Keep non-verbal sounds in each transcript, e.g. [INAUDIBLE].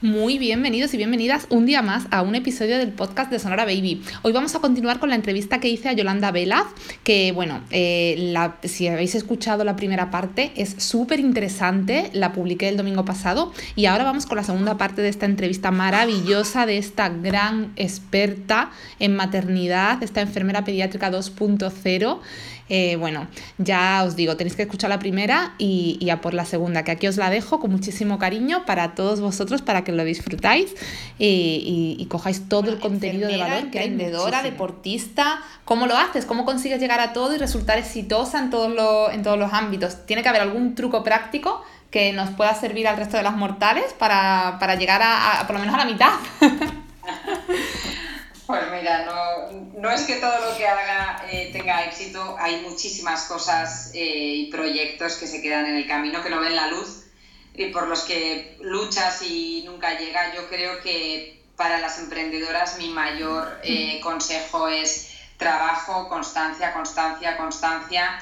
Muy bienvenidos y bienvenidas un día más a un episodio del podcast de Sonora Baby. Hoy vamos a continuar con la entrevista que hice a Yolanda Velaz, que bueno, eh, si habéis escuchado la primera parte es súper interesante, la publiqué el domingo pasado y ahora vamos con la segunda parte de esta entrevista maravillosa de esta gran experta en maternidad, esta enfermera pediátrica 2.0 eh, bueno, ya os digo, tenéis que escuchar la primera y, a por la segunda, que aquí os la dejo con muchísimo cariño para todos vosotros, para que lo disfrutáis y, cojáis todo el contenido de valor que hay. Emprendedora, deportista, ¿cómo lo haces? ¿Cómo consigues llegar a todo y resultar exitosa en todos, los, en todos los ámbitos? Tiene que haber algún truco práctico que nos pueda servir al resto de las mortales para, llegar a, a por lo menos a la mitad. [LAUGHS] Pues mira, no, es que todo lo que haga eh, tenga éxito, hay muchísimas cosas eh, y proyectos que se quedan en el camino, que no ven la luz y por los que luchas y nunca llega. Yo creo que para las emprendedoras mi mayor eh, consejo es trabajo, constancia, constancia, constancia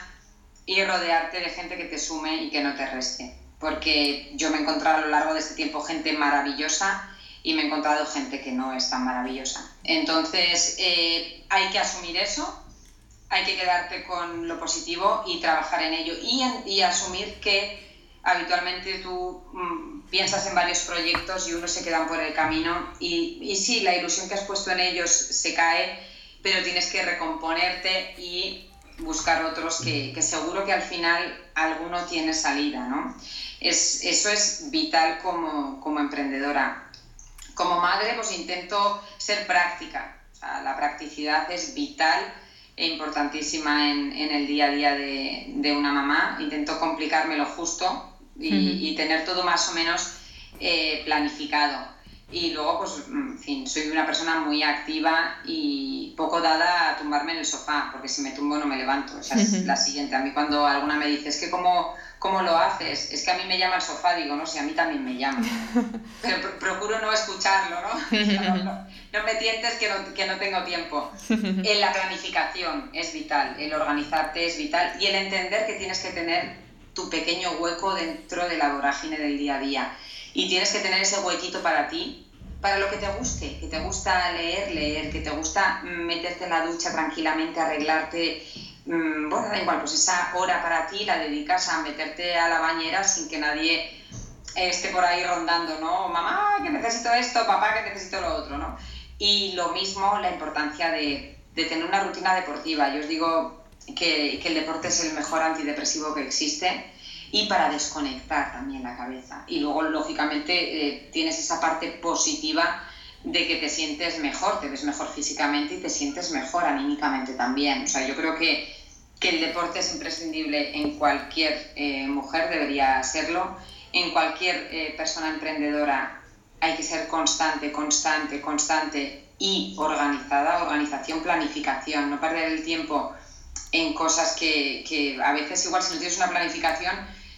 y rodearte de gente que te sume y que no te reste. Porque yo me he encontrado a lo largo de este tiempo gente maravillosa y me he encontrado gente que no es tan maravillosa. Entonces, eh, hay que asumir eso, hay que quedarte con lo positivo y trabajar en ello y, y asumir que habitualmente tú mm, piensas en varios proyectos y unos se quedan por el camino y, y sí, la ilusión que has puesto en ellos se cae, pero tienes que recomponerte y buscar otros que, que seguro que al final alguno tiene salida, ¿no? Es, eso es vital como, como emprendedora como madre, pues intento ser práctica. la practicidad es vital e importantísima en, el día a día de, una mamá. Intento complicarme lo justo y, tener todo más o menos eh, planificado. Y luego, pues, en fin, soy una persona muy activa y poco dada a tumbarme en el sofá, porque si me tumbo no me levanto. Esa es la siguiente. A mí cuando alguna me dice, es que como ¿cómo lo haces? Es que a mí me llama el sofá, digo, no, si a mí también me llama. [LAUGHS] Pero procuro no escucharlo, ¿no? [LAUGHS] No, [LAUGHS] me tientes que no, que no tengo tiempo. En la planificación es vital, el organizarte es vital y el entender que tienes que tener tu pequeño hueco dentro de la vorágine del día a día. Y tienes que tener ese huequito para ti, para lo que te guste, que te gusta leer, leer, que te gusta meterte en la ducha tranquilamente, arreglarte Mm, bueno, da igual, pues esa hora para ti la dedicas a meterte a la bañera sin que nadie esté por ahí rondando, ¿no? Mamá, que necesito esto, papá, que necesito lo otro, ¿no? Y lo mismo la importancia de, tener una rutina deportiva. Yo os digo que, el deporte es el mejor antidepresivo que existe y para desconectar también la cabeza. Y luego, lógicamente, eh, tienes esa parte positiva de que te sientes mejor, te ves mejor físicamente y te sientes mejor anímicamente también. O sea, yo creo que que el deporte es imprescindible en cualquier eh, mujer, debería serlo, en cualquier eh, persona emprendedora hay que ser constante, constante, constante y organizada, organización, planificación, no perder el tiempo en cosas que, que, a veces igual si no tienes una planificación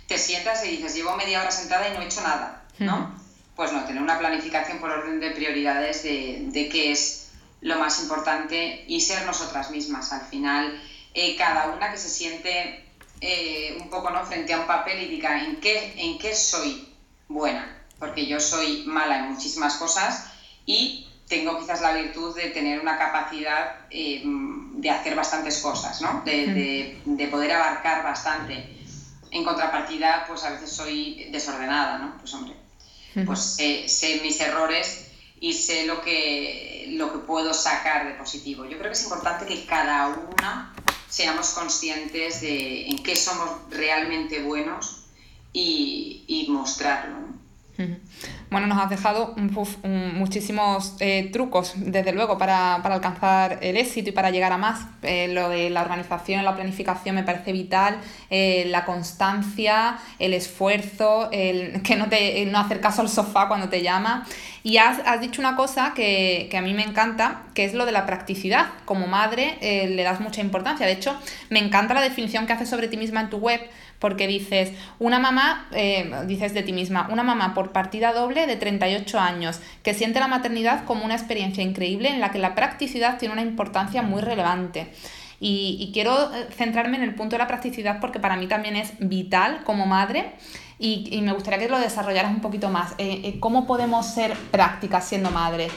te sientas y dices llevo media hora sentada y no he hecho nada, ¿no? Pues no, tener una planificación por orden de prioridades de, de qué es lo más importante y ser nosotras mismas. Al final eh, cada una que se siente eh, un poco ¿no? frente a un papel y diga en qué, en qué soy buena, porque yo soy mala en muchísimas cosas y tengo quizás la virtud de tener una capacidad eh, de hacer bastantes cosas, ¿no? de, de, poder abarcar bastante. En contrapartida, pues a veces soy desordenada, ¿no? Pues hombre, pues sé mis errores y sé lo que, lo que puedo sacar de positivo. Yo creo que es importante que cada una seamos conscientes de en qué somos realmente buenos y, y mostrarlo. Bueno, nos has dejado muchísimos eh, trucos, desde luego, para, alcanzar el éxito y para llegar a más. Eh, lo de la organización, la planificación me parece vital, eh, la constancia, el esfuerzo, [LAUGHS] que no, te, no hacer caso al sofá cuando te llama. Y has, has dicho una cosa que, que, a mí me encanta, que es lo de la practicidad. Como madre le das mucha importancia. De hecho, me encanta la definición que haces sobre ti misma en tu web porque dices, una mamá, eh, dices de ti misma, una mamá por partida doble de 38 años, que siente la maternidad como una experiencia increíble en la que la practicidad tiene una importancia muy relevante. Y, quiero eh, centrarme en el punto de la practicidad porque para mí también es vital como madre. y, me gustaría que lo desarrollaras un poquito más. Eh, ¿Cómo podemos ser prácticas siendo madres?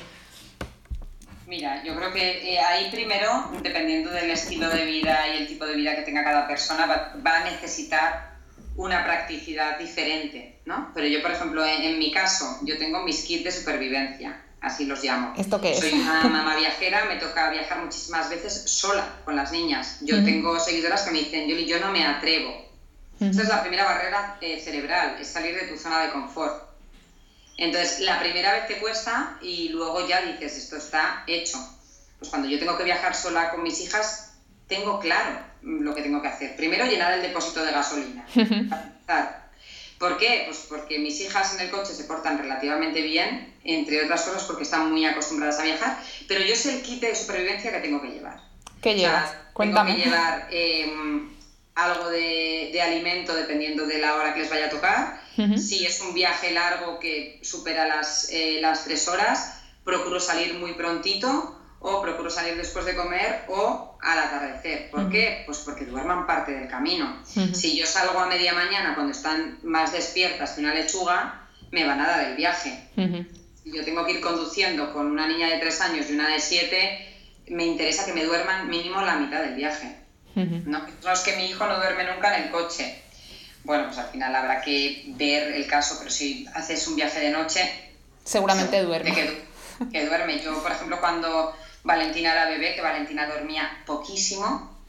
Mira, yo creo que eh, ahí primero, dependiendo del estilo de vida y el tipo de vida que tenga cada persona, va, a necesitar una practicidad diferente, ¿no? Pero yo, por ejemplo, en, mi caso, yo tengo mis kits de supervivencia, así los llamo. ¿Esto qué es? Soy una [LAUGHS] mamá viajera, me toca viajar muchísimas veces sola con las niñas. Yo tengo seguidoras que me dicen, Yoli, yo no me atrevo. Esa es la primera barrera eh, cerebral, es salir de tu zona de confort. Entonces, la primera vez te cuesta y luego ya dices, esto está hecho. Pues cuando yo tengo que viajar sola con mis hijas, tengo claro lo que tengo que hacer. Primero, llenar el depósito de gasolina. [LAUGHS] ¿Por qué? Pues porque mis hijas en el coche se portan relativamente bien, entre otras cosas porque están muy acostumbradas a viajar, pero yo sé el kit de supervivencia que tengo que llevar. ¿Qué llevas? Cuéntame. Tengo que llevar em, algo de, de, alimento dependiendo de la hora que les vaya a tocar, si es un viaje largo que supera las, eh, las tres horas, procuro salir muy prontito o procuro salir después de comer o al atardecer. ¿Por qué? Pues porque duerman parte del camino. Si yo salgo a media mañana cuando están más despiertas que una lechuga, me van a dar el viaje. Yo tengo que ir conduciendo con una niña de tres años y una de siete, me interesa que me duerman mínimo la mitad del viaje. No, no es que mi hijo no duerme nunca en el coche bueno, pues al final habrá que ver el caso, pero si haces un viaje de noche... Seguramente duerme. Que, duerme. Yo, por ejemplo, cuando Valentina era bebé, que Valentina dormía poquísimo,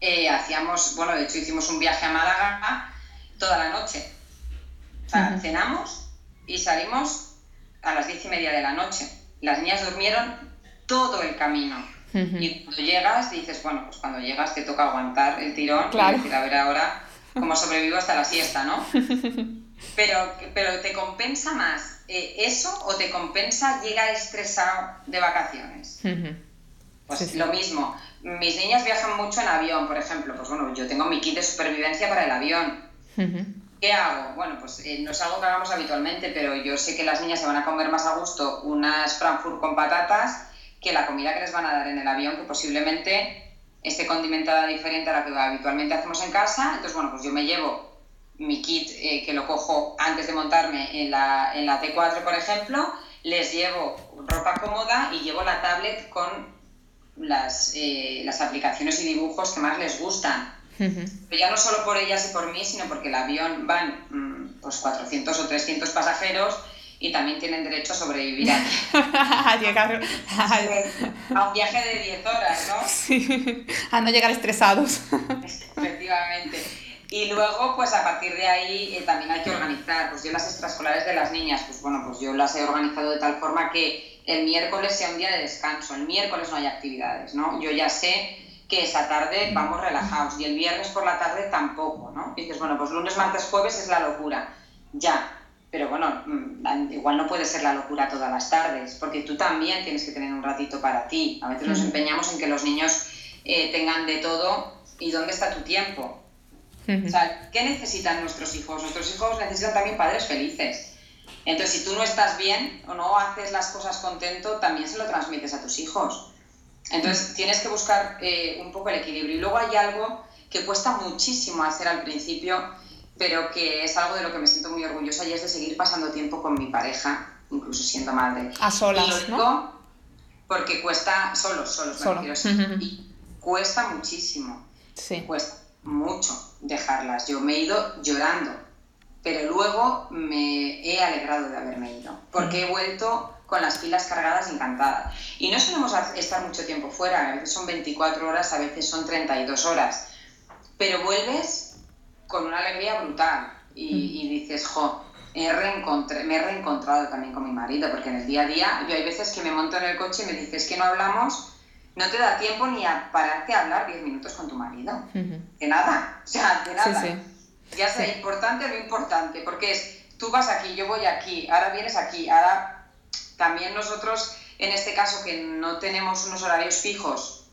eh, hacíamos, bueno, de hecho hicimos un viaje a Málaga toda la noche. O sea, cenamos y salimos a las diez y media de la noche. Las niñas durmieron todo el camino. Y cuando llegas, dices, bueno, pues cuando llegas te toca aguantar el tirón claro. y decir, a ver ahora como [LAUGHS] sobrevivo hasta la siesta, ¿no? [LAUGHS] Pero, pero ¿te compensa más eh, eso o te compensa llegar estresado de vacaciones? Pues lo mismo. Mis niñas viajan mucho en avión, por ejemplo. Pues bueno, yo tengo mi kit de supervivencia para el avión. ¿Qué hago? Bueno, pues eh, no es algo que hagamos habitualmente, pero yo sé que las niñas se van a comer más a gusto unas Frankfurt con patatas que la comida que les van a dar en el avión, que posiblemente esté condimentada diferente a la que habitualmente hacemos en casa. Entonces, bueno, pues yo me llevo mi kit eh, que lo cojo antes de montarme en la, en la T4, por ejemplo, les llevo ropa cómoda y llevo la tablet con las, eh, las aplicaciones y dibujos que más les gustan. Pero ya no solo por ellas y por mí, sino porque el avión van mm, pues 400 o 300 pasajeros y también tienen derecho a sobrevivir aquí. [LAUGHS] a llegar a un viaje de 10 horas, ¿no? Sí, a no llegar estresados. Efectivamente. Y luego, pues a partir de ahí eh, también hay que organizar. Pues yo las extraescolares de las niñas, pues bueno, pues yo las he organizado de tal forma que el miércoles sea un día de descanso. El miércoles no hay actividades, ¿no? Yo ya sé que esa tarde vamos relajados y el viernes por la tarde tampoco, ¿no? Y dices, bueno, pues lunes, martes, jueves es la locura. Ya, pero bueno, mm, igual no puede ser la locura todas las tardes, porque tú también tienes que tener un ratito para ti. A veces nos empeñamos en que los niños eh, tengan de todo y dónde está tu tiempo. O sea, ¿qué necesitan nuestros hijos? Nuestros hijos necesitan también padres felices. Entonces, si tú no estás bien o no haces las cosas contento, también se lo transmites a tus hijos. Entonces, tienes que buscar eh, un poco el equilibrio. Y luego hay algo que cuesta muchísimo hacer al principio, pero que es algo de lo que me siento muy orgullosa y es de seguir pasando tiempo con mi pareja, incluso siendo madre. A solas, ¿no? Porque cuesta, solos, solos, Solo. y cuesta muchísimo. Sí. Cuesta mucho dejarlas. Yo me he ido llorando, pero luego me he alegrado de haberme ido, porque he vuelto con las pilas cargadas encantada. Y no solemos estar mucho tiempo fuera, a veces son 24 horas, a veces son 32 horas, pero vuelves con una alegría brutal. Y, dices, jo, me he reencontrado también con mi marido, porque en el día a día yo hay veces que me monto en el coche y me dices que no hablamos, no te da tiempo ni a pararte a hablar 10 minutos con tu marido. De nada, o sea, de nada. Ya sea importante o no importante, porque es, tú vas aquí, yo voy aquí, ahora vienes aquí, ahora también nosotros, en este caso que no tenemos unos horarios fijos,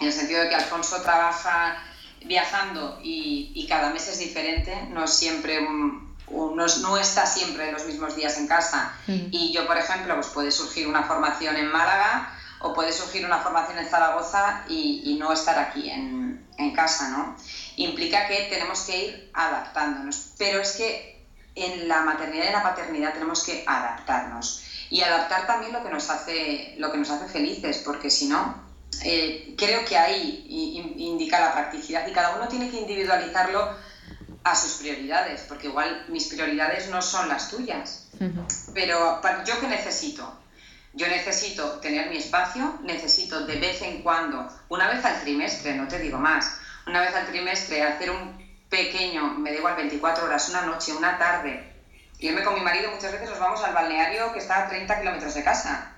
en el sentido de que Alfonso trabaja viajando y, cada mes es diferente, no siempre no, está siempre los mismos días en casa. Mm. Y yo, por ejemplo, pues puede surgir una formación en Málaga o puede surgir una formación en Zaragoza y, no estar aquí en, en casa, ¿no? Implica que tenemos que ir adaptándonos, pero es que en la maternidad y en la paternidad tenemos que adaptarnos y adaptar también lo que nos hace, lo que nos hace felices, porque si no, eh, creo que ahí indica la practicidad y cada uno tiene que individualizarlo a sus prioridades, porque igual mis prioridades no son las tuyas. Pero yo qué necesito? Yo necesito tener mi espacio, necesito de vez en cuando, una vez al trimestre, no te digo más, una vez al trimestre hacer un pequeño, me da igual 24 horas, una noche, una tarde. Irme con mi marido muchas veces nos vamos al balneario que está a 30 kilómetros de casa.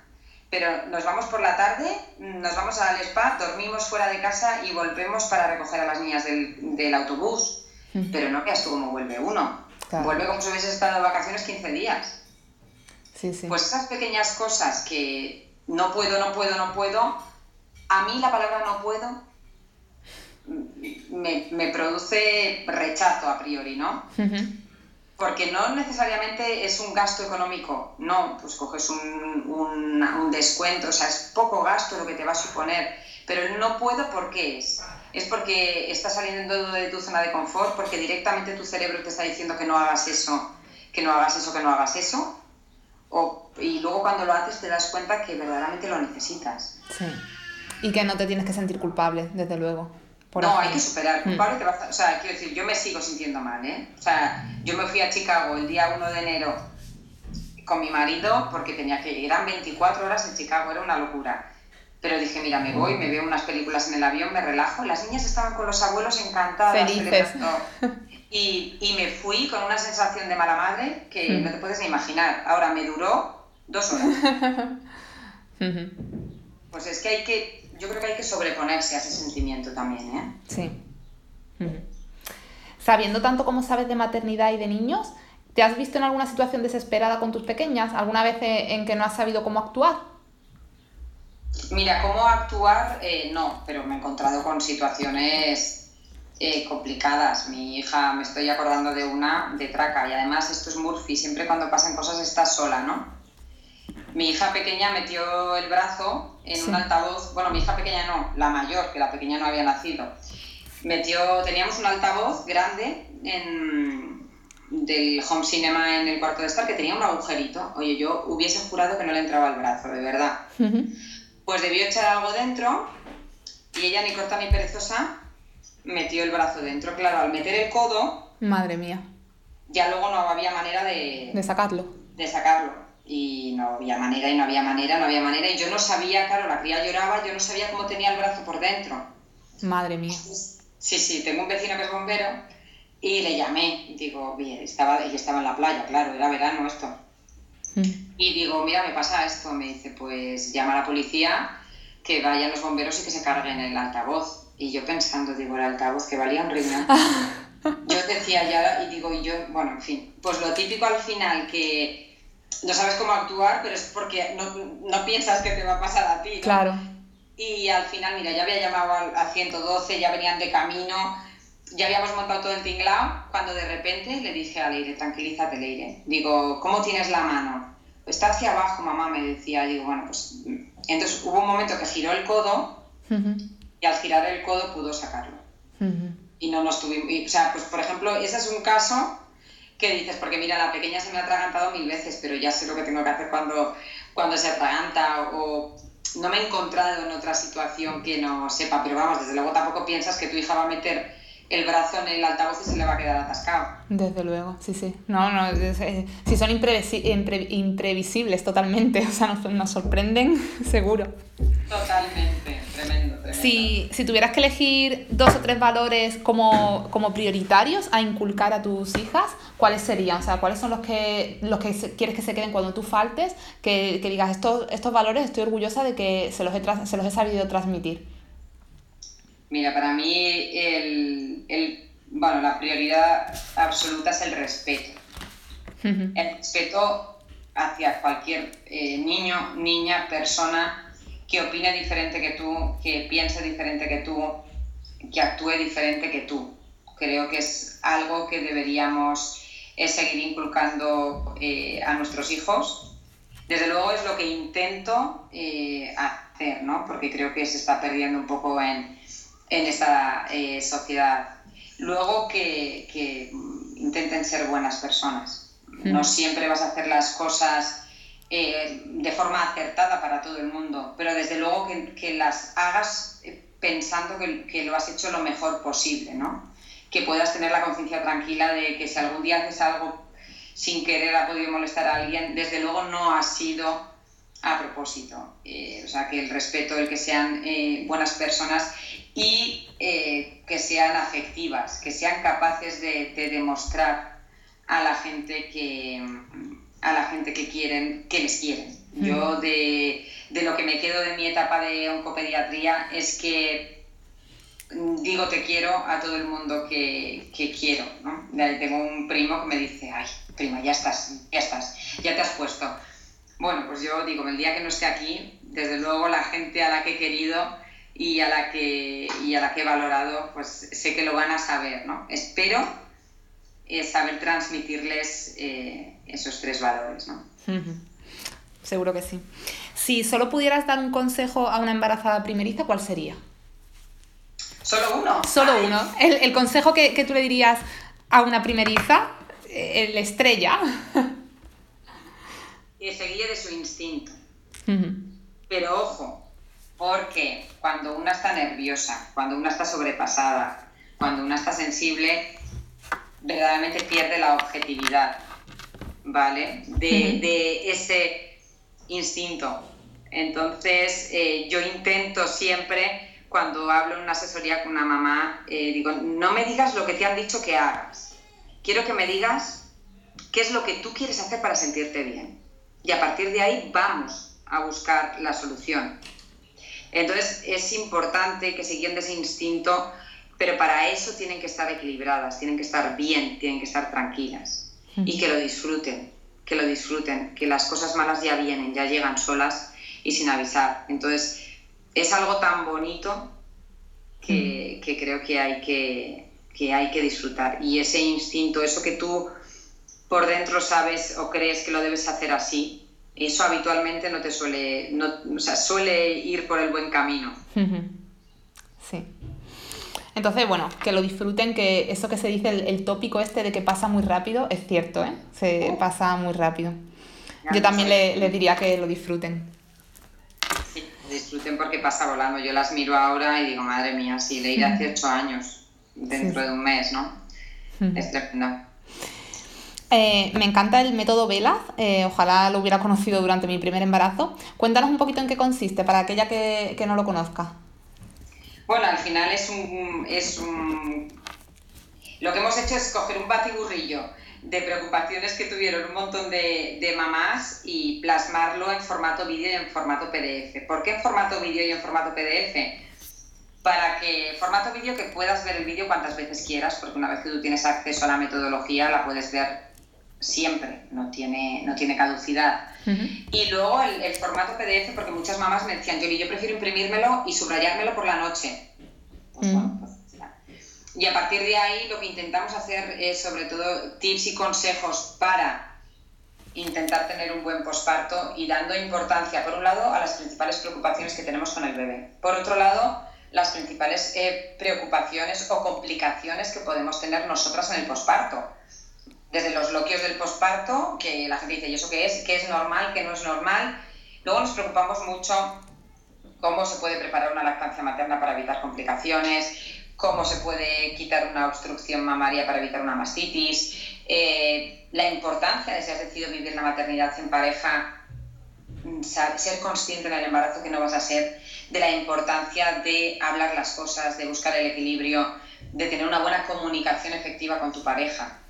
Pero nos vamos por la tarde, nos vamos al spa, dormimos fuera de casa y volvemos para recoger a las niñas del, del autobús. Pero no veas tú cómo vuelve uno. Vuelve como si hubiese estado de vacaciones 15 días. Pues esas pequeñas cosas que no puedo, no puedo, no puedo, a mí la palabra no puedo me, produce rechazo a priori, ¿no? Porque no necesariamente es un gasto económico, no, pues coges un, un, descuento, o sea, es poco gasto lo que te va a suponer, pero no puedo porque es. Es porque estás saliendo de tu zona de confort, porque directamente tu cerebro te está diciendo que no hagas eso, que no hagas eso, que no hagas eso, y luego cuando lo haces te das cuenta que verdaderamente lo necesitas. Sí. Y que no te tienes que sentir culpable, desde luego. No, hay que superar. Mm. Culpable te O sea, quiero decir, yo me sigo sintiendo mal, ¿eh? O sea, yo me fui a Chicago el día 1 de enero con mi marido porque tenía que ir. Eran 24 horas en Chicago, era una locura. Pero dije, mira, me voy, me veo unas películas en el avión, me relajo. Las niñas estaban con los abuelos encantadas. Felices. Y, y, me fui con una sensación de mala madre que hmm. no te puedes ni imaginar. Ahora me duró dos horas. [LAUGHS] pues es que hay que, yo creo que hay que sobreponerse a ese sentimiento también, ¿eh? Sí. Sabiendo tanto como sabes de maternidad y de niños, ¿te has visto en alguna situación desesperada con tus pequeñas? ¿Alguna vez en que no has sabido cómo actuar? Mira, cómo actuar, eh, no, pero me he encontrado con situaciones eh, complicadas. Mi hija, me estoy acordando de una de traca y además esto es Murphy, siempre cuando pasan cosas estás sola, ¿no? Mi hija pequeña metió el brazo en un altavoz, bueno, mi hija pequeña no, la mayor, que la pequeña no había nacido. Metió, teníamos un altavoz grande en, del home cinema en el cuarto de estar que tenía un agujerito. Oye, yo hubiese jurado que no le entraba el brazo, de verdad. Pues debió echar algo dentro y ella ni corta ni perezosa metió el brazo dentro. Claro, al meter el codo... Madre mía. Ya luego no había manera de... De sacarlo. De sacarlo. Y no había manera, y no había manera, no había manera. Y yo no sabía, claro, la cría lloraba, yo no sabía cómo tenía el brazo por dentro. Madre mía. Sí, sí, tengo un vecino que es bombero y le llamé. Digo, bien, estaba, ella estaba en la playa, claro, era verano esto. Mm. Y digo, mira, me pasa esto. Me dice, pues llama a la policía, que vayan los bomberos y que se carguen el altavoz. Y yo pensando, digo, el altavoz que valía un riñón. [LAUGHS] yo decía ya, y digo, y yo, bueno, en fin, pues lo típico al final que no sabes cómo actuar, pero es porque no, no piensas que te va a pasar a ti. Claro. Y al final, mira, ya había llamado a 112, ya venían de camino, ya habíamos montado todo el tinglao, cuando de repente le dije a Leire, tranquilízate Leire, digo, ¿cómo tienes la mano? Está hacia abajo, mamá, me decía, digo, bueno, pues... Entonces hubo un momento que giró el codo y al girar el codo pudo sacarlo. Y no nos tuvimos. o sea, pues por ejemplo, ese es un caso que dices, porque mira, la pequeña se me ha atragantado mil veces, pero ya sé lo que tengo que hacer cuando, cuando se atraganta o, no me he encontrado en otra situación que no sepa, pero vamos, desde luego tampoco piensas que tu hija va a meter el brazo en el altavoz y se le va a quedar atascado. Desde luego, sí, sí. No, no, si son imprevisibles totalmente, [LAUGHS] o sea, nos, nos sorprenden [LAUGHS] seguro. Totalmente, tremendo, tremendo. Si, si, tuvieras que elegir dos o tres valores como, como, prioritarios a inculcar a tus hijas, ¿cuáles serían? O sea, ¿cuáles son los que, los que quieres que se queden cuando tú faltes? Que, que digas, estos, estos valores estoy orgullosa de que se los he, se los he sabido transmitir. Mira, para mí el, el, bueno, la prioridad absoluta es el respeto. El respeto hacia cualquier eh, niño, niña, persona que opine diferente que tú, que piense diferente que tú, que actúe diferente que tú. Creo que es algo que deberíamos eh, seguir inculcando eh, a nuestros hijos. Desde luego es lo que intento hacer, ¿no? porque creo que se está perdiendo un poco en, en esta eh, sociedad. Luego que, intenten ser buenas personas. No siempre vas a hacer las cosas eh, de forma acertada para todo el mundo, pero desde luego que, las hagas eh, pensando que, que, lo has hecho lo mejor posible, ¿no? Que puedas tener la conciencia tranquila de que si algún día haces algo sin querer ha podido molestar a alguien, desde luego no ha sido a propósito. Eh, o sea, que el respeto, el que sean buenas personas y eh, que sean afectivas, que sean capaces de, demostrar a la gente que a la gente que quieren, que les quieren. Yo de, lo que me quedo de mi etapa de oncopediatría es que digo te quiero a todo el mundo que, quiero. Tengo un primo que me dice, ay, prima, ya estás, ya estás, ya te has puesto. Bueno, pues yo digo, el día que no esté aquí, desde luego la gente a la que he querido y a la que, y a la que he valorado, pues sé que lo van a saber, ¿no? Espero eh, saber transmitirles eh, esos tres valores, ¿no? Seguro que sí. Si solo pudieras dar un consejo a una embarazada primeriza, ¿cuál sería? ¿Solo uno? Solo uno. El, consejo que, tú le dirías a una primeriza, eh, el estrella. Que se guíe de su instinto. Pero ojo, porque cuando una está nerviosa, cuando una está sobrepasada, cuando una está sensible, verdaderamente pierde la objetividad, ¿vale? De, ese instinto. Entonces, eh, yo intento siempre, cuando hablo en una asesoría con una mamá, eh, digo, no me digas lo que te han dicho que hagas. Quiero que me digas qué es lo que tú quieres hacer para sentirte bien. Y a partir de ahí vamos a buscar la solución. Entonces es importante que de ese instinto, pero para eso tienen que estar equilibradas, tienen que estar bien, tienen que estar tranquilas y que lo disfruten, que lo disfruten, que las cosas malas ya vienen, ya llegan solas y sin avisar. Entonces es algo tan bonito que, creo que hay que, que hay que disfrutar. Y ese instinto, eso que tú por dentro sabes o crees que lo debes hacer así, eso habitualmente no te suele, no, o sea, suele ir por el buen camino. Sí. Entonces, bueno, que lo disfruten, que eso que se dice, el, tópico este de que pasa muy rápido, es cierto, ¿eh? Se oh. pasa muy rápido. Yo también les diría que lo disfruten. Sí, disfruten porque pasa volando. Yo las miro ahora y digo, madre mía, sí, leí hace ocho años, dentro de un mes, ¿no? Es tremendo. Eh, me encanta el método Velaz, eh, ojalá lo hubiera conocido durante mi primer embarazo. Cuéntanos un poquito en qué consiste para aquella que, no lo conozca. Bueno, al final es un, es un... Lo que hemos hecho es coger un batiburrillo de preocupaciones que tuvieron un montón de, de mamás y plasmarlo en formato vídeo y en formato PDF. ¿Por qué en formato vídeo y en formato PDF? Para que formato vídeo que puedas ver el vídeo cuantas veces quieras, porque una vez que tú tienes acceso a la metodología la puedes ver siempre, no tiene, no tiene caducidad. Y luego el, formato PDF, porque muchas mamás me decían, yo, yo prefiero imprimírmelo y subrayármelo por la noche. Pues pues y a partir de ahí lo que intentamos hacer es sobre todo tips y consejos para intentar tener un buen posparto y dando importancia, por un lado, a las principales preocupaciones que tenemos con el bebé. Por otro lado, las principales eh, preocupaciones o complicaciones que podemos tener nosotras en el posparto desde los bloqueos del posparto, que la gente dice, ¿y eso qué es? ¿Qué es normal? ¿Qué no es normal? Luego nos preocupamos mucho cómo se puede preparar una lactancia materna para evitar complicaciones, cómo se puede quitar una obstrucción mamaria para evitar una mastitis, eh, la importancia de si has decidido vivir la maternidad en pareja, mm, ser consciente en el embarazo que no vas a ser, de la importancia de hablar las cosas, de buscar el equilibrio, de tener una buena comunicación efectiva con tu pareja.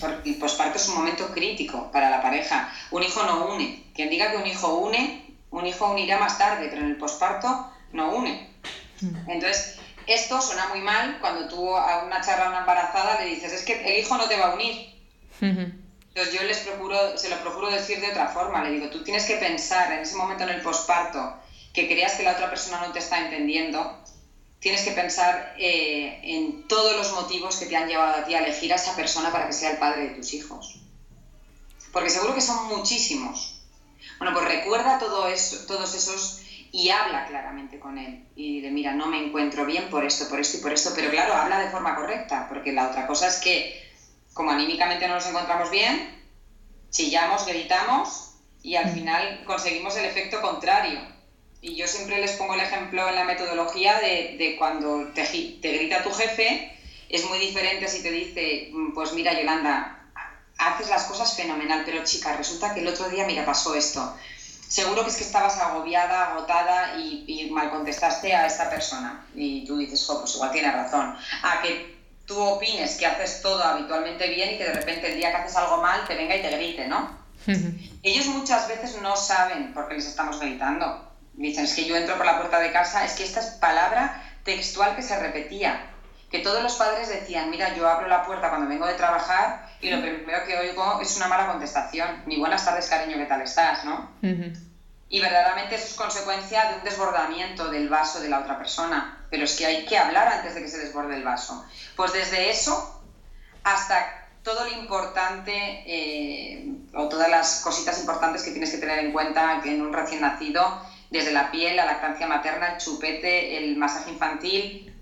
Porque el posparto es un momento crítico para la pareja. Un hijo no une. Quien diga que un hijo une, un hijo unirá más tarde, pero en el posparto no une. Entonces, esto suena muy mal cuando tú a una charla a una embarazada le dices, es que el hijo no te va a unir. Entonces yo les procuro, se lo procuro decir de otra forma, le digo, tú tienes que pensar en ese momento en el posparto que creas que la otra persona no te está entendiendo, tienes que pensar eh, en todos los motivos que te han llevado a ti a elegir a esa persona para que sea el padre de tus hijos. Porque seguro que son muchísimos. Bueno, pues recuerda todo eso, todos esos y habla claramente con él. Y dile, mira, no me encuentro bien por esto, por esto y por esto, pero claro, habla de forma correcta, porque la otra cosa es que como anímicamente no nos encontramos bien, chillamos, gritamos y al mm. final conseguimos el efecto contrario. Y yo siempre les pongo el ejemplo en la metodología de, de cuando te, te grita tu jefe, es muy diferente si te dice, mm, pues mira Yolanda, haces las cosas fenomenal, pero chica, resulta que el otro día, mira, pasó esto. Seguro que es que estabas agobiada, agotada y, mal contestaste a esta persona. Y tú dices, jo, pues igual tiene razón. A que tú opines que haces todo habitualmente bien y que de repente el día que haces algo mal te venga y te grite, ¿no? Ellos muchas veces no saben por qué les estamos gritando. Dicen, es que yo entro por la puerta de casa, es que esta es palabra textual que se repetía que todos los padres decían, mira, yo abro la puerta cuando vengo de trabajar y lo primero que oigo es una mala contestación, ni buenas tardes, cariño, ¿qué tal estás? ¿no? Y verdaderamente eso es consecuencia de un desbordamiento del vaso de la otra persona, pero es que hay que hablar antes de que se desborde el vaso. Pues desde eso hasta todo lo importante eh, o todas las cositas importantes que tienes que tener en cuenta en un recién nacido, desde la piel, la lactancia materna, el chupete, el masaje infantil,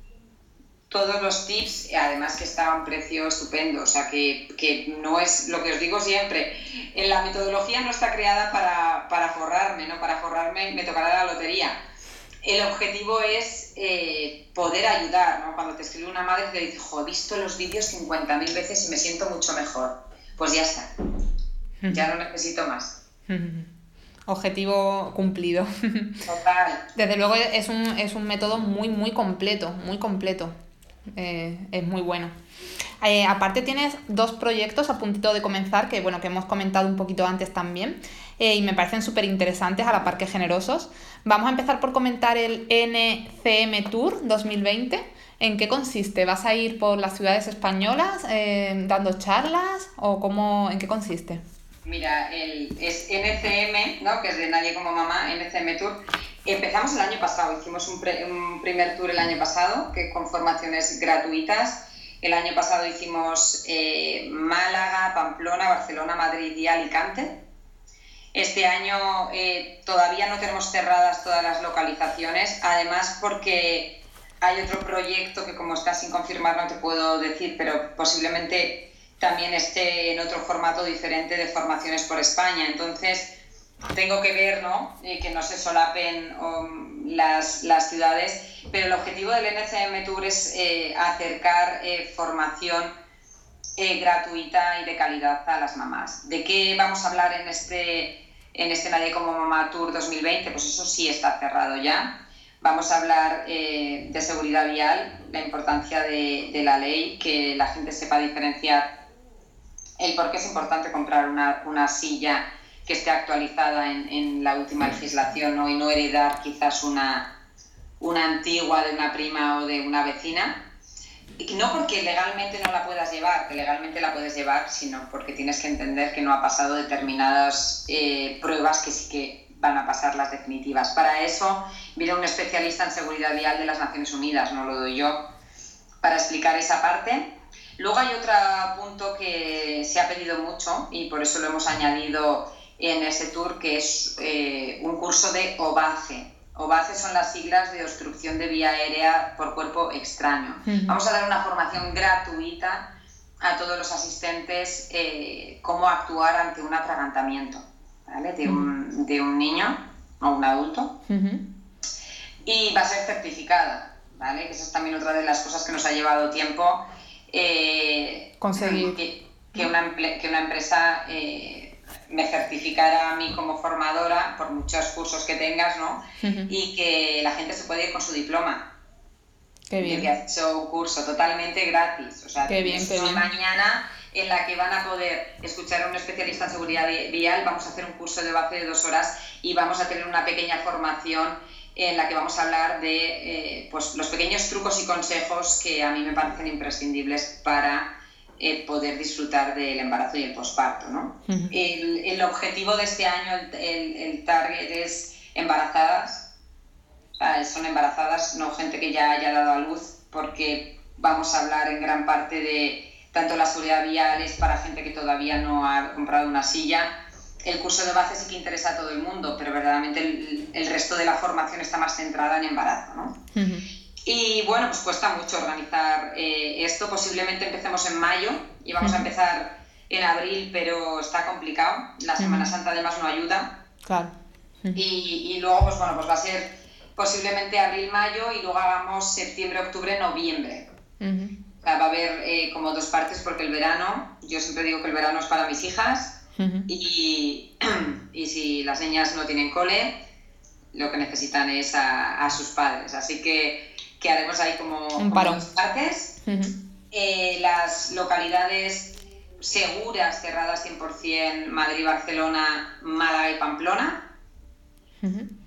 todos los tips, además que está a un precio estupendo, o sea que, que, no es lo que os digo siempre, en la metodología no está creada para, para forrarme, ¿no? Para forrarme me tocará la lotería. El objetivo es eh, poder ayudar, ¿no? Cuando te escribe una madre te dice, jo, he visto los vídeos 50.000 veces y me siento mucho mejor. Pues ya está, ya no necesito más. [LAUGHS] Objetivo cumplido. [LAUGHS] Total. Desde luego es un, es un método muy, muy completo, muy completo. Eh, es muy bueno. Eh, aparte tienes dos proyectos a puntito de comenzar que, bueno, que hemos comentado un poquito antes también eh, y me parecen súper interesantes a la par que generosos. Vamos a empezar por comentar el NCM Tour 2020. ¿En qué consiste? ¿Vas a ir por las ciudades españolas dando charlas o cómo, en qué consiste? Mira, el, es NCM, ¿no? que es de Nadie como Mamá, NCM Tour. Empezamos el año pasado, hicimos un, primer tour el año pasado, que con formaciones gratuitas. El año pasado hicimos eh, Málaga, Pamplona, Barcelona, Madrid y Alicante. Este año eh, todavía no tenemos cerradas todas las localizaciones, además porque hay otro proyecto que como está sin confirmar no te puedo decir, pero posiblemente también esté en otro formato diferente de formaciones por España. Entonces, tengo que ver ¿no? que no se solapen um, las, las, ciudades, pero el objetivo del NCM Tour es eh, acercar eh, formación eh, gratuita y de calidad a las mamás. ¿De qué vamos a hablar en este, en este Nadie como Mamá Tour 2020? Pues eso sí está cerrado ya. Vamos a hablar de seguridad vial, la importancia de, de la ley, que la gente sepa diferenciar el por qué es importante comprar una, una silla que esté actualizada en, en, la última legislación ¿no? y no heredar quizás una, una antigua de una prima o de una vecina. Y no porque legalmente no la puedas llevar, que legalmente la puedes llevar, sino porque tienes que entender que no ha pasado determinadas eh, pruebas que sí que van a pasar las definitivas. Para eso viene un especialista en seguridad vial de las Naciones Unidas, no lo doy yo, para explicar esa parte Luego hay otro punto que se ha pedido mucho y por eso lo hemos añadido en ese tour, que es eh, un curso de OBACE. OBACE son las siglas de obstrucción de vía aérea por cuerpo extraño. Vamos a dar una formación gratuita a todos los asistentes eh, cómo actuar ante un atragantamiento de, un, de, un, niño o un adulto. Y va a ser certificada, ¿vale? que esa es también otra de las cosas que nos ha llevado tiempo eh, conseguir que, una, que, una, empresa eh, me certificara a mí como formadora por muchos cursos que tengas, ¿no? Y que la gente se puede ir con su diploma. Qué bien. que ha hecho un curso totalmente gratis. O sea, qué bien, qué bien. mañana en la que van a poder escuchar a un especialista en seguridad vial, vamos a hacer un curso de base de dos horas y vamos a tener una pequeña formación en la que vamos a hablar de eh, pues, los pequeños trucos y consejos que a mí me parecen imprescindibles para eh, poder disfrutar del embarazo y el posparto. ¿no? el, el, objetivo de este año, el, el target es embarazadas, son embarazadas, no gente que ya haya dado a luz, porque vamos a hablar en gran parte de tanto la seguridad vial es para gente que todavía no ha comprado una silla, el curso de base sí que interesa a todo el mundo, pero verdaderamente el, resto de la formación está más centrada en embarazo, ¿no? Y bueno, pues cuesta mucho organizar eh, esto. Posiblemente empecemos en mayo y vamos a empezar en abril, pero está complicado. La Semana Santa además no ayuda. Claro. Y, y, luego, pues bueno, pues va a ser posiblemente abril-mayo y luego hagamos septiembre-octubre, noviembre. va a haber eh, como dos partes porque el verano, yo siempre digo que el verano es para mis hijas y, [CLEARS THROAT] y, si las niñas no tienen cole, lo que necesitan es a, a sus padres. Así que, que haremos ahí como, dos partes. Eh, las localidades seguras, cerradas 100%, Madrid, Barcelona, Málaga y Pamplona.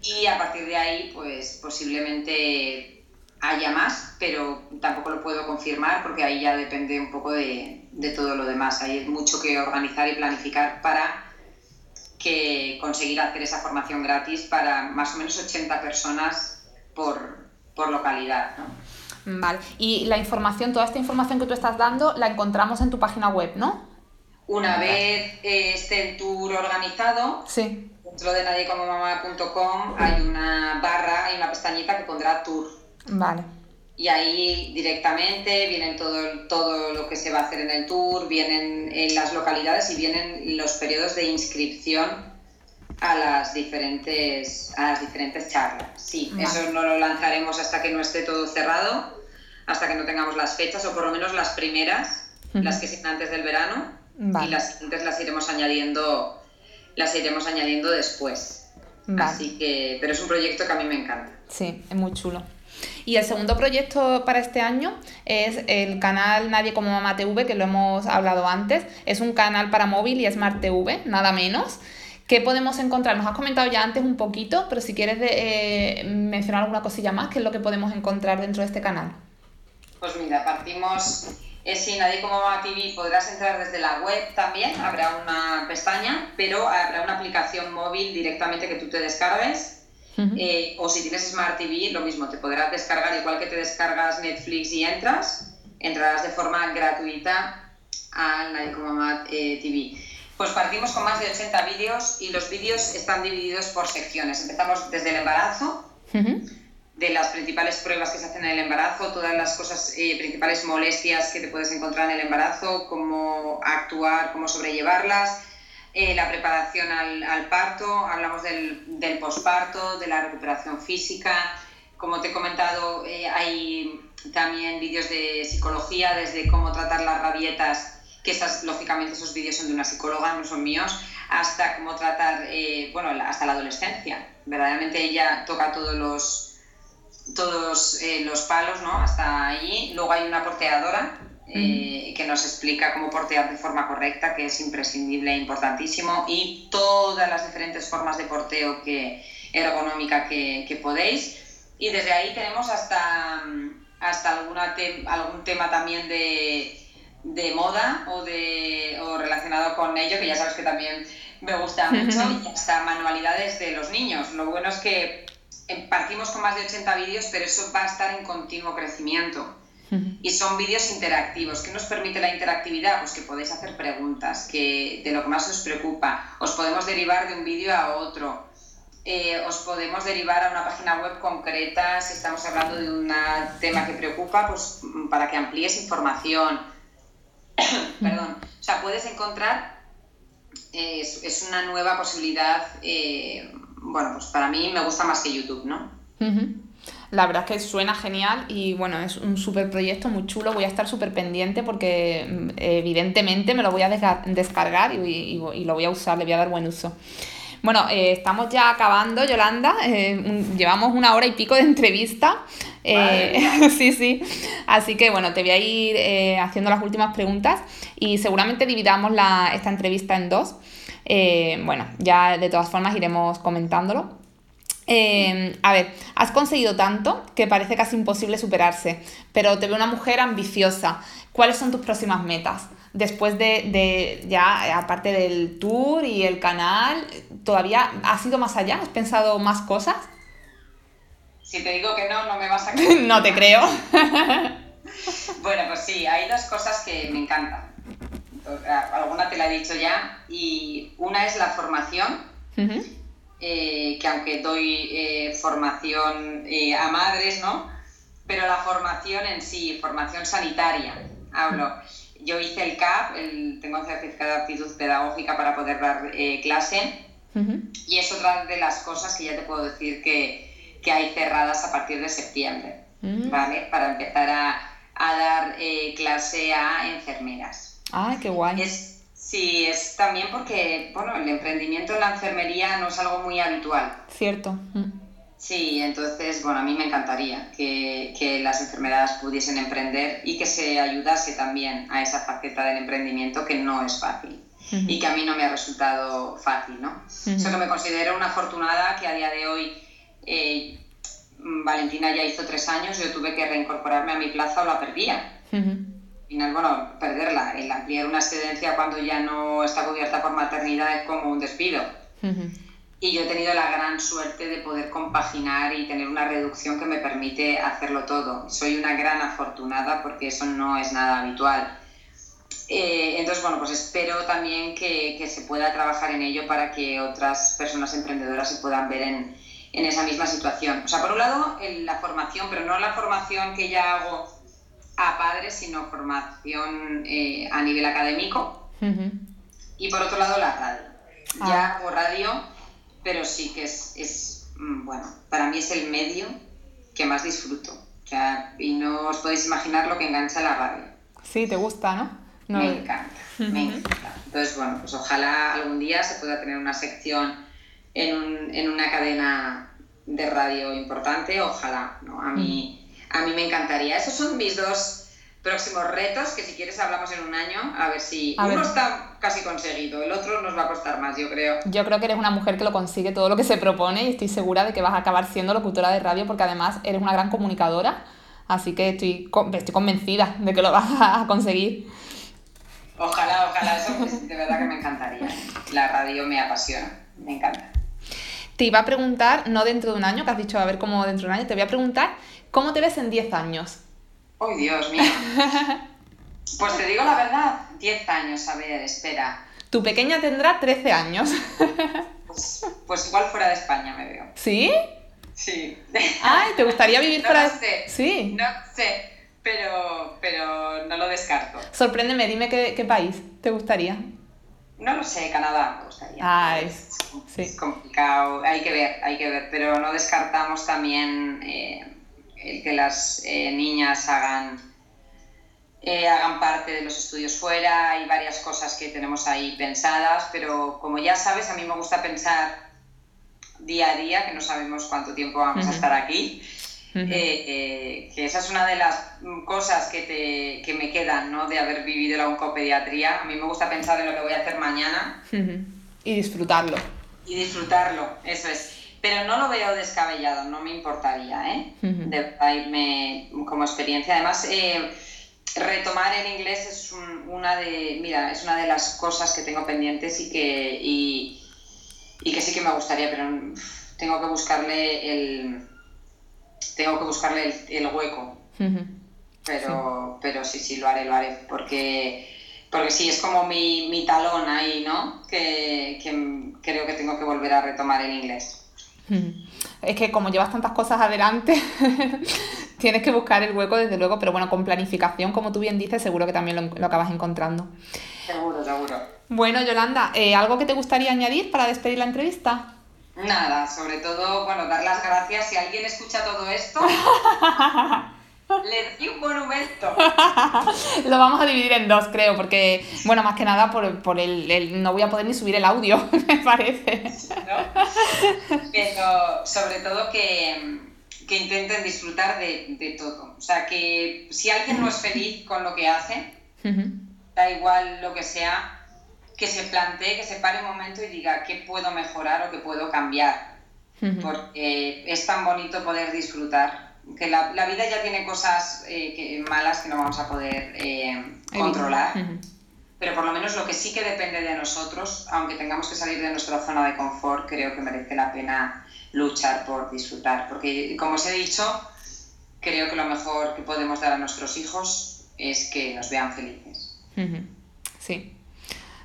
Y a partir de ahí, pues posiblemente haya más, pero tampoco lo puedo confirmar porque ahí ya depende un poco de, todo lo demás. Hay mucho que organizar y planificar para que conseguir hacer esa formación gratis para más o menos 80 personas por, localidad. Vale, y la información, toda esta información que tú estás dando, la encontramos en tu página web, ¿no? Una vez esté el tour organizado, sí. dentro de nadiecomomamá.com hay una barra, hay una pestañita que pondrá tour Vale. Y ahí directamente vienen todo, todo lo que se va a hacer en el tour, vienen en las localidades y vienen los periodos de inscripción a las diferentes, a las diferentes charlas. Sí, eso no lo lanzaremos hasta que no esté todo cerrado, hasta que no tengamos las fechas, o por lo menos las primeras, las que sean antes del verano, y las siguientes las iremos añadiendo, las iremos añadiendo después. Así que, pero es un proyecto que a mí me encanta. Sí, es muy chulo. Y el segundo proyecto para este año es el canal Nadie como Mamá TV, que lo hemos hablado antes. Es un canal para móvil y Smart TV, nada menos. ¿Qué podemos encontrar? Nos has comentado ya antes un poquito, pero si quieres eh, mencionar alguna cosilla más, ¿qué es lo que podemos encontrar dentro de este canal? Pues mira, partimos, eh, si Nadie como Mamá TV podrás entrar desde la web también, habrá una pestaña, pero habrá una aplicación móvil directamente que tú te descargues eh, o si tienes Smart TV, lo mismo, te podrás descargar, igual que te descargas Netflix y entras, entrarás de forma gratuita al Nadicomamat eh, TV. Pues partimos con más de 80 vídeos y los vídeos están divididos por secciones. Empezamos desde el embarazo, de las principales pruebas que se hacen en el embarazo, todas las cosas, eh, principales molestias que te puedes encontrar en el embarazo, cómo actuar, cómo sobrellevarlas eh, la preparación al, parto, hablamos del, del, posparto, de la recuperación física. Como te he comentado, eh, hay también vídeos de psicología, desde cómo tratar las rabietas, que esas, lógicamente esos vídeos son de una psicóloga, no son míos, hasta cómo tratar, eh, bueno, hasta la adolescencia. Verdaderamente ella toca todos los, todos los palos, ¿no? Hasta allí. Luego hay una porteadora eh, que nos explica cómo portear de forma correcta, que es imprescindible e importantísimo, y todas las diferentes formas de porteo que, ergonómica que, que podéis. Y desde ahí tenemos hasta, hasta alguna algún tema también de, de moda o, de, o relacionado con ello, que ya sabes que también me gusta [LAUGHS] mucho, y hasta manualidades de los niños. Lo bueno es que eh, partimos con más de 80 vídeos, pero eso va a estar en continuo crecimiento. Y son vídeos interactivos. ¿Qué nos permite la interactividad? Pues que podéis hacer preguntas, que de lo que más os preocupa. Os podemos derivar de un vídeo a otro. Eh, os podemos derivar a una página web concreta si estamos hablando de un tema que preocupa, pues para que amplíes información. [COUGHS] Perdón. O sea, puedes encontrar, es, una nueva posibilidad, eh, bueno, pues para mí me gusta más que YouTube, ¿no? La verdad es que suena genial y bueno, es un súper proyecto muy chulo. Voy a estar súper pendiente porque mm, evidentemente me lo voy a descargar y, lo voy a usar, le voy a dar buen uso. Bueno, eh, estamos ya acabando, Yolanda. Eh, llevamos una hora y pico de entrevista. Eh, [LAUGHS] sí, sí. Así que bueno, te voy a ir haciendo las últimas preguntas y seguramente dividamos la, esta entrevista en dos. bueno, ya de todas formas iremos comentándolo. Em, a ver, has conseguido tanto que parece casi imposible superarse, pero te veo una mujer ambiciosa. ¿Cuáles son tus próximas metas? Después de, ya, aparte del tour y el canal, ¿todavía has ido más allá? ¿Has pensado más cosas? Si te digo que no, no me vas a [LAUGHS] creer. no te creo. [LAUGHS] bueno, pues sí, hay dos cosas que me encantan. alguna te la he dicho ya, y una es la formación, eh, que aunque doy eh, formación eh, a madres, ¿no? Pero la formación en sí, formación sanitaria, hablo. Yo hice el CAP, el, tengo un certificado de aptitud pedagógica para poder dar clase, y es otra de las cosas que ya te puedo decir que, que hay cerradas a partir de septiembre, mm. ¿vale? Para empezar a, a dar clase a enfermeras. ¡Ay, qué guay! Sí, es también porque, bueno, el emprendimiento en la enfermería no es algo muy habitual. Cierto. Mm. Sí, entonces, bueno, a mí me encantaría que, que, las enfermedades pudiesen emprender y que se ayudase también a esa faceta del emprendimiento que no es fácil y que a mí no me ha resultado fácil, ¿no? Solo me considero una afortunada que a día de hoy eh, Valentina ya hizo tres años, yo tuve que reincorporarme a mi plaza o la perdía final, bueno, perderla, el ampliar una excedencia cuando ya no está cubierta por maternidad es como un despido. Y yo he tenido la gran suerte de poder compaginar y tener una reducción que me permite hacerlo todo. Soy una gran afortunada porque eso no es nada habitual. Eh, entonces, bueno, pues espero también que, que, se pueda trabajar en ello para que otras personas emprendedoras se puedan ver en, en esa misma situación. O sea, por un lado, la formación, pero no la formación que ya hago a padres, sino formación eh, a nivel académico. Y por otro lado, la radio. Ah. Ya hago radio, pero sí que es, es, mm, bueno, para mí es el medio que más disfruto. O sea, y no os podéis imaginar lo que engancha la radio. Sí, te gusta, ¿no? Me encanta, me encanta. Entonces, bueno, pues ojalá algún día se pueda tener una sección en, un, en una cadena de radio importante, ojalá, ¿no? A mí a mí me encantaría. Esos son mis dos próximos retos, que si quieres hablamos en un año, a ver si uno está casi conseguido, el otro nos va a costar más, yo creo. Yo creo que eres una mujer que lo consigue todo lo que se propone y estoy segura de que vas a acabar siendo locutora de radio porque además eres una gran comunicadora, así que estoy, estoy convencida de que lo vas a conseguir. Ojalá, ojalá, eso pues, de verdad que me encantaría. La radio me apasiona, me encanta. Te iba a preguntar, no dentro de un año, que has dicho a ver cómo dentro de un año, te voy a preguntar ¿Cómo te ves en 10 años? ¡Ay, Dios mío! [LAUGHS] Pues te digo la verdad, 10 años, a ver, espera. Tu pequeña tendrá 13 años. Pues, pues, igual fuera de España me veo. ¿Sí? Sí. Ay, ¿te gustaría vivir fuera de España? Sí. No sé, pero, pero no lo descarto. Sorpréndeme, dime qué, país te gustaría. No lo sé, Canadá me gustaría. Ay, es, es complicado, hay que ver, hay que ver, pero no descartamos también eh, el que las eh, niñas hagan, eh, hagan parte de los estudios fuera, hay varias cosas que tenemos ahí pensadas, pero como ya sabes, a mí me gusta pensar día a día, que no sabemos cuánto tiempo vamos a estar aquí. Eh, que esa es una de las cosas que, te, que me quedan ¿no? de haber vivido la oncopediatría. A mí me gusta pensar en lo que voy a hacer mañana. Y disfrutarlo. Y disfrutarlo, eso es pero no lo veo descabellado, no me importaría, ¿eh? De irme como experiencia. Además, eh, retomar el inglés es una de, mira, es una de las cosas que tengo pendientes y que, y, que sí que me gustaría, pero tengo que buscarle el, tengo que buscarle el, hueco. Pero, sí. pero sí, sí, lo haré, lo haré, porque porque sí, es como mi, mi talón ahí, ¿no? Que, que, creo que tengo que volver a retomar el inglés. Es que como llevas tantas cosas adelante, [LAUGHS] tienes que buscar el hueco desde luego, pero bueno, con planificación, como tú bien dices, seguro que también lo, acabas encontrando. Seguro, seguro. Bueno, Yolanda, eh, ¿algo que te gustaría añadir para despedir la entrevista? Nada, sobre todo, bueno, dar las gracias. Si alguien escucha todo esto, [LAUGHS] Le di un monumento. [LAUGHS] Lo vamos a dividir en dos, creo, porque, bueno, más que nada por, el, No voy a poder ni subir el audio, [LAUGHS] me parece. Pero sobre todo que, intenten disfrutar de, todo. O sea, que si alguien no es feliz con lo que hace, da igual lo que sea, que se plantee, que se pare un momento y diga qué puedo mejorar o qué puedo cambiar. Porque es tan bonito poder disfrutar que la, vida ya tiene cosas eh, malas que no vamos a poder eh, controlar, pero por lo menos lo que sí que depende de nosotros, aunque tengamos que salir de nuestra zona de confort, creo que merece la pena luchar por disfrutar, porque como os he dicho, creo que lo mejor que podemos dar a nuestros hijos es que nos vean felices. Sí.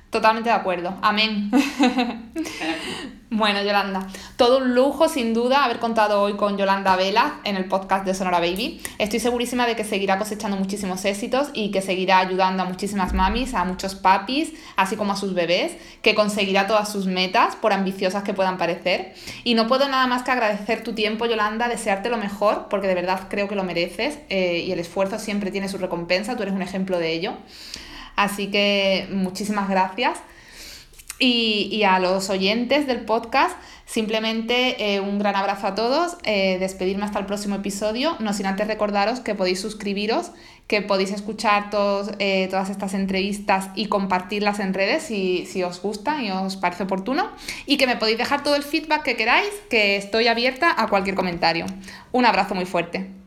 Totalmente de acuerdo. Amén. [LAUGHS] bueno, Yolanda, todo un lujo sin duda haber contado hoy con Yolanda Vela en el podcast de Sonora Baby. Estoy segurísima de que seguirá cosechando muchísimos éxitos y que seguirá ayudando a muchísimas mamis, a muchos papis, así como a sus bebés, que conseguirá todas sus metas, por ambiciosas que puedan parecer. Y no puedo nada más que agradecer tu tiempo, Yolanda, desearte lo mejor, porque de verdad creo que lo mereces eh, y el esfuerzo siempre tiene su recompensa, tú eres un ejemplo de ello. Así que muchísimas gracias. Y, a los oyentes del podcast, simplemente eh, un gran abrazo a todos, eh, despedirme hasta el próximo episodio, no sin antes recordaros que podéis suscribiros, que podéis escuchar todos, eh, todas estas entrevistas y compartirlas en redes si, si os gusta y os parece oportuno, y que me podéis dejar todo el feedback que queráis, que estoy abierta a cualquier comentario. Un abrazo muy fuerte.